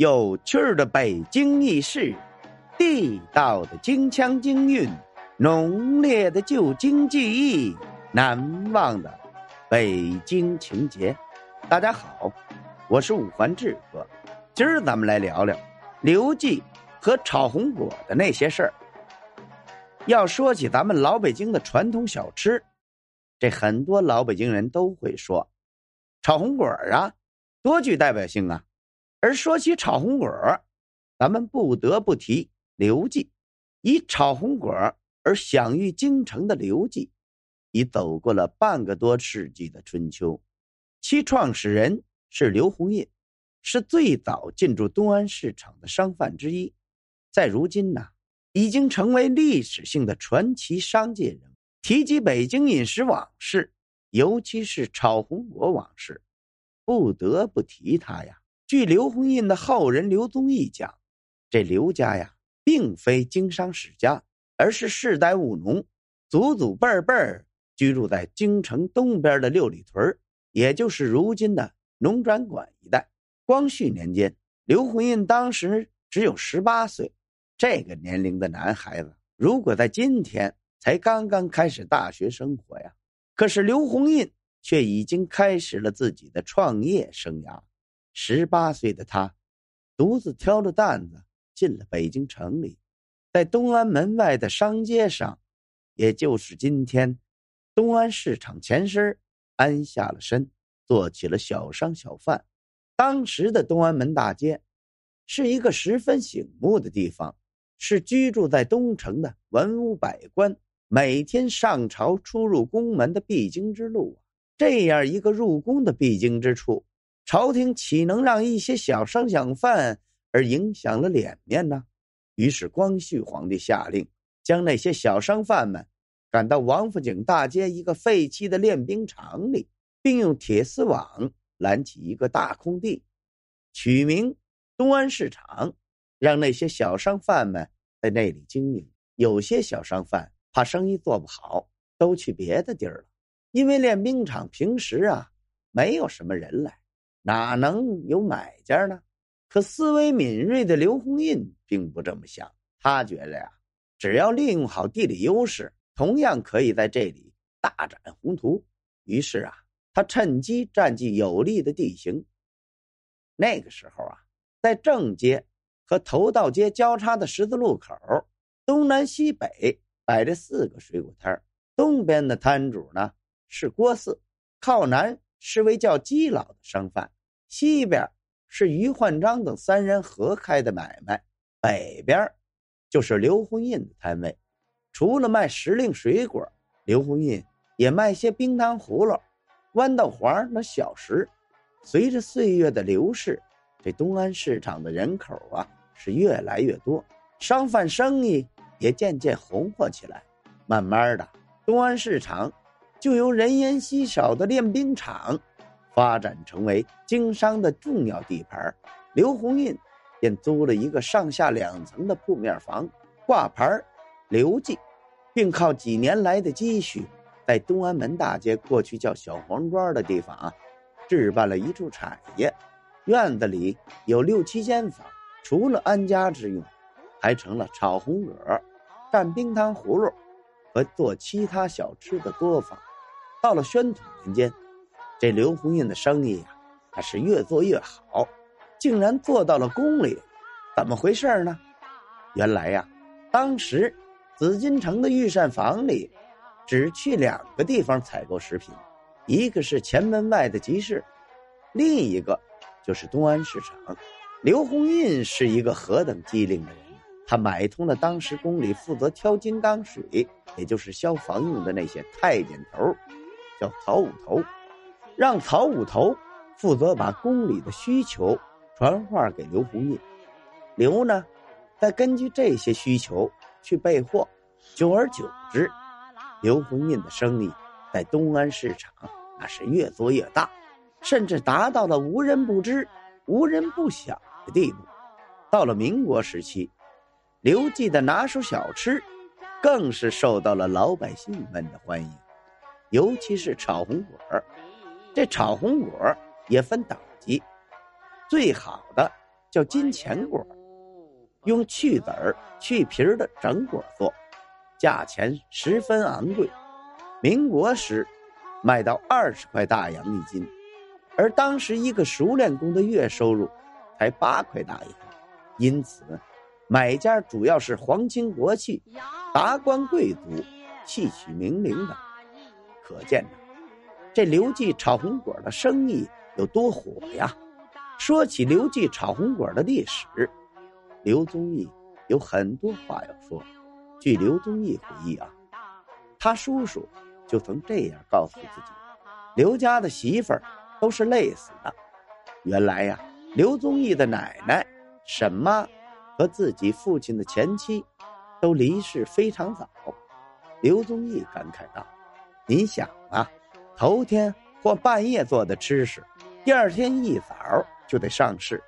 有趣的北京轶事，地道的京腔京韵，浓烈的旧京记忆，难忘的北京情节。大家好，我是五环志哥，今儿咱们来聊聊刘记和炒红果的那些事儿。要说起咱们老北京的传统小吃，这很多老北京人都会说，炒红果啊，多具代表性啊。而说起炒红果咱们不得不提刘季。以炒红果而享誉京城的刘季，已走过了半个多世纪的春秋。其创始人是刘洪印，是最早进驻东安市场的商贩之一。在如今呢，已经成为历史性的传奇商界人物。提及北京饮食往事，尤其是炒红果往事，不得不提他呀。据刘洪印的后人刘宗义讲，这刘家呀，并非经商世家，而是世代务农，祖祖辈辈居住在京城东边的六里屯也就是如今的农转馆一带。光绪年间，刘洪印当时只有十八岁，这个年龄的男孩子，如果在今天才刚刚开始大学生活呀，可是刘洪印却已经开始了自己的创业生涯。十八岁的他，独自挑着担子进了北京城里，在东安门外的商街上，也就是今天东安市场前身，安下了身，做起了小商小贩。当时的东安门大街，是一个十分醒目的地方，是居住在东城的文武百官每天上朝出入宫门的必经之路啊。这样一个入宫的必经之处。朝廷岂能让一些小商小贩而影响了脸面呢？于是光绪皇帝下令，将那些小商贩们赶到王府井大街一个废弃的练兵场里，并用铁丝网拦起一个大空地，取名东安市场，让那些小商贩们在那里经营。有些小商贩怕生意做不好，都去别的地儿了，因为练兵场平时啊没有什么人来。哪能有买家呢？可思维敏锐的刘洪印并不这么想，他觉得呀，只要利用好地理优势，同样可以在这里大展宏图。于是啊，他趁机占据有利的地形。那个时候啊，在正街和头道街交叉的十字路口，东南西北摆着四个水果摊东边的摊主呢是郭四，靠南。是位叫基老的商贩，西边是于焕章等三人合开的买卖，北边就是刘红印的摊位。除了卖时令水果，刘红印也卖些冰糖葫芦、豌豆黄那小食。随着岁月的流逝，这东安市场的人口啊是越来越多，商贩生意也渐渐红火起来。慢慢的，东安市场。就由人烟稀少的练兵场，发展成为经商的重要地盘。刘红印便租了一个上下两层的铺面房，挂牌刘记，并靠几年来的积蓄，在东安门大街过去叫小黄庄的地方啊，置办了一处产业。院子里有六七间房，除了安家之用，还成了炒红果、蘸冰糖葫芦和做其他小吃的作坊。到了宣统年间，这刘洪印的生意呀，他是越做越好，竟然做到了宫里。怎么回事呢？原来呀，当时紫禁城的御膳房里，只去两个地方采购食品，一个是前门外的集市，另一个就是东安市场。刘洪印是一个何等机灵的人！他买通了当时宫里负责挑金刚水，也就是消防用的那些太监头。叫曹五头，让曹五头负责把宫里的需求传话给刘洪印，刘呢，再根据这些需求去备货。久而久之，刘洪印的生意在东安市场那是越做越大，甚至达到了无人不知、无人不晓的地步。到了民国时期，刘记的拿手小吃更是受到了老百姓们的欢迎。尤其是炒红果这炒红果也分等级，最好的叫金钱果，用去籽儿、去皮儿的整果做，价钱十分昂贵。民国时卖到二十块大洋一斤，而当时一个熟练工的月收入才八块大洋，因此买家主要是皇亲国戚、达官贵族、戏曲名伶等。可见呢，这刘记炒红果的生意有多火呀！说起刘记炒红果的历史，刘宗义有很多话要说。据刘宗义回忆啊，他叔叔就曾这样告诉自己：刘家的媳妇儿都是累死的。原来呀，刘宗义的奶奶沈妈和自己父亲的前妻都离世非常早。刘宗义感慨道：“你想啊，头天或半夜做的吃食，第二天一早。”就得上市，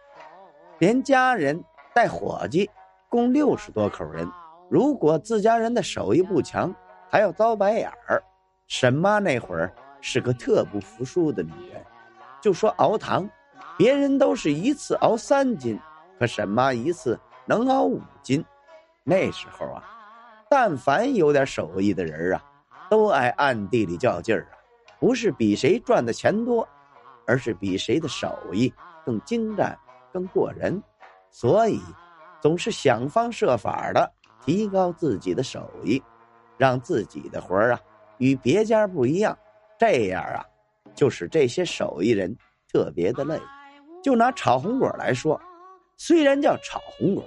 连家人带伙计，共六十多口人。如果自家人的手艺不强，还要遭白眼儿。沈妈那会儿是个特不服输的女人，就说熬糖，别人都是一次熬三斤，可沈妈一次能熬五斤。那时候啊，但凡有点手艺的人啊，都爱暗地里较劲儿啊，不是比谁赚的钱多，而是比谁的手艺。更精湛，更过人，所以总是想方设法的提高自己的手艺，让自己的活儿啊与别家不一样。这样啊，就使这些手艺人特别的累。就拿炒红果来说，虽然叫炒红果，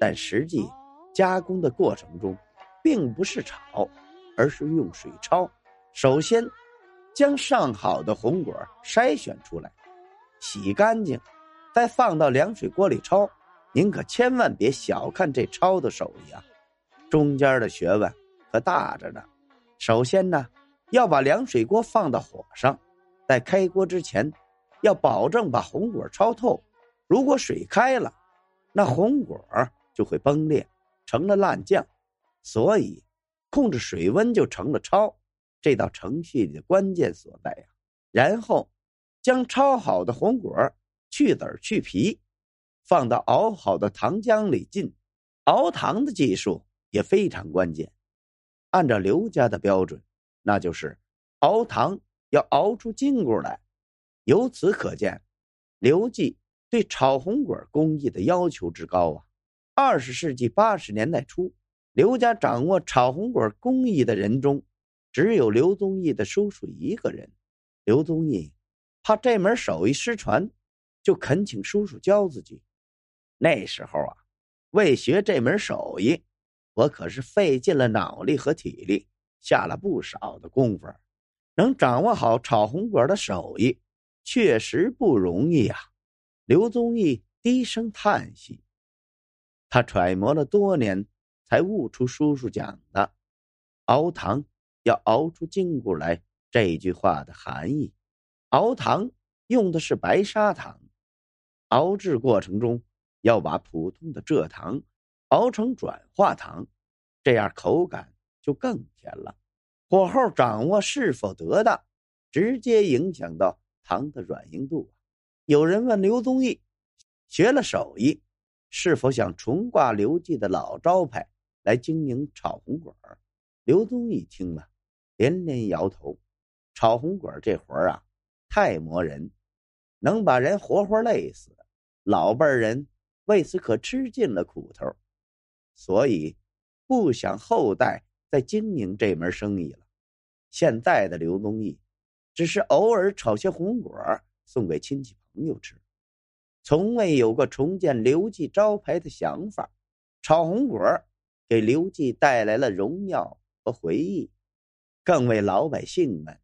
但实际加工的过程中，并不是炒，而是用水焯。首先，将上好的红果筛选出来。洗干净，再放到凉水锅里焯。您可千万别小看这焯的手艺啊，中间的学问可大着呢。首先呢，要把凉水锅放到火上，在开锅之前，要保证把红果焯透。如果水开了，那红果就会崩裂，成了烂酱。所以，控制水温就成了焯这道程序的关键所在呀。然后。将焯好的红果去籽去皮，放到熬好的糖浆里浸。熬糖的技术也非常关键。按照刘家的标准，那就是熬糖要熬出筋骨来。由此可见，刘记对炒红果工艺的要求之高啊！二十世纪八十年代初，刘家掌握炒红果工艺的人中，只有刘宗义的叔叔一个人。刘宗义。怕这门手艺失传，就恳请叔叔教自己。那时候啊，为学这门手艺，我可是费尽了脑力和体力，下了不少的功夫。能掌握好炒红果的手艺，确实不容易啊！刘宗义低声叹息，他揣摩了多年，才悟出叔叔讲的“熬糖要熬出筋骨来”这句话的含义。熬糖用的是白砂糖，熬制过程中要把普通的蔗糖熬成转化糖，这样口感就更甜了。火候掌握是否得当，直接影响到糖的软硬度。有人问刘宗义，学了手艺，是否想重挂刘记的老招牌来经营炒红果？刘宗义听了，连连摇头。炒红果这活儿啊。太磨人，能把人活活累死。老辈人为此可吃尽了苦头，所以不想后代再经营这门生意了。现在的刘宗义，只是偶尔炒些红果送给亲戚朋友吃，从未有过重建刘记招牌的想法。炒红果给刘记带来了荣耀和回忆，更为老百姓们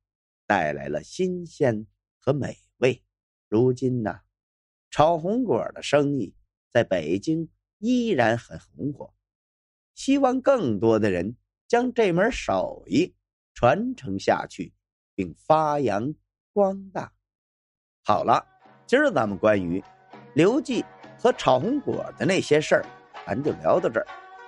带来了新鲜。和美味，如今呢，炒红果的生意在北京依然很红火。希望更多的人将这门手艺传承下去，并发扬光大。好了，今儿咱们关于刘记和炒红果的那些事儿，咱就聊到这儿。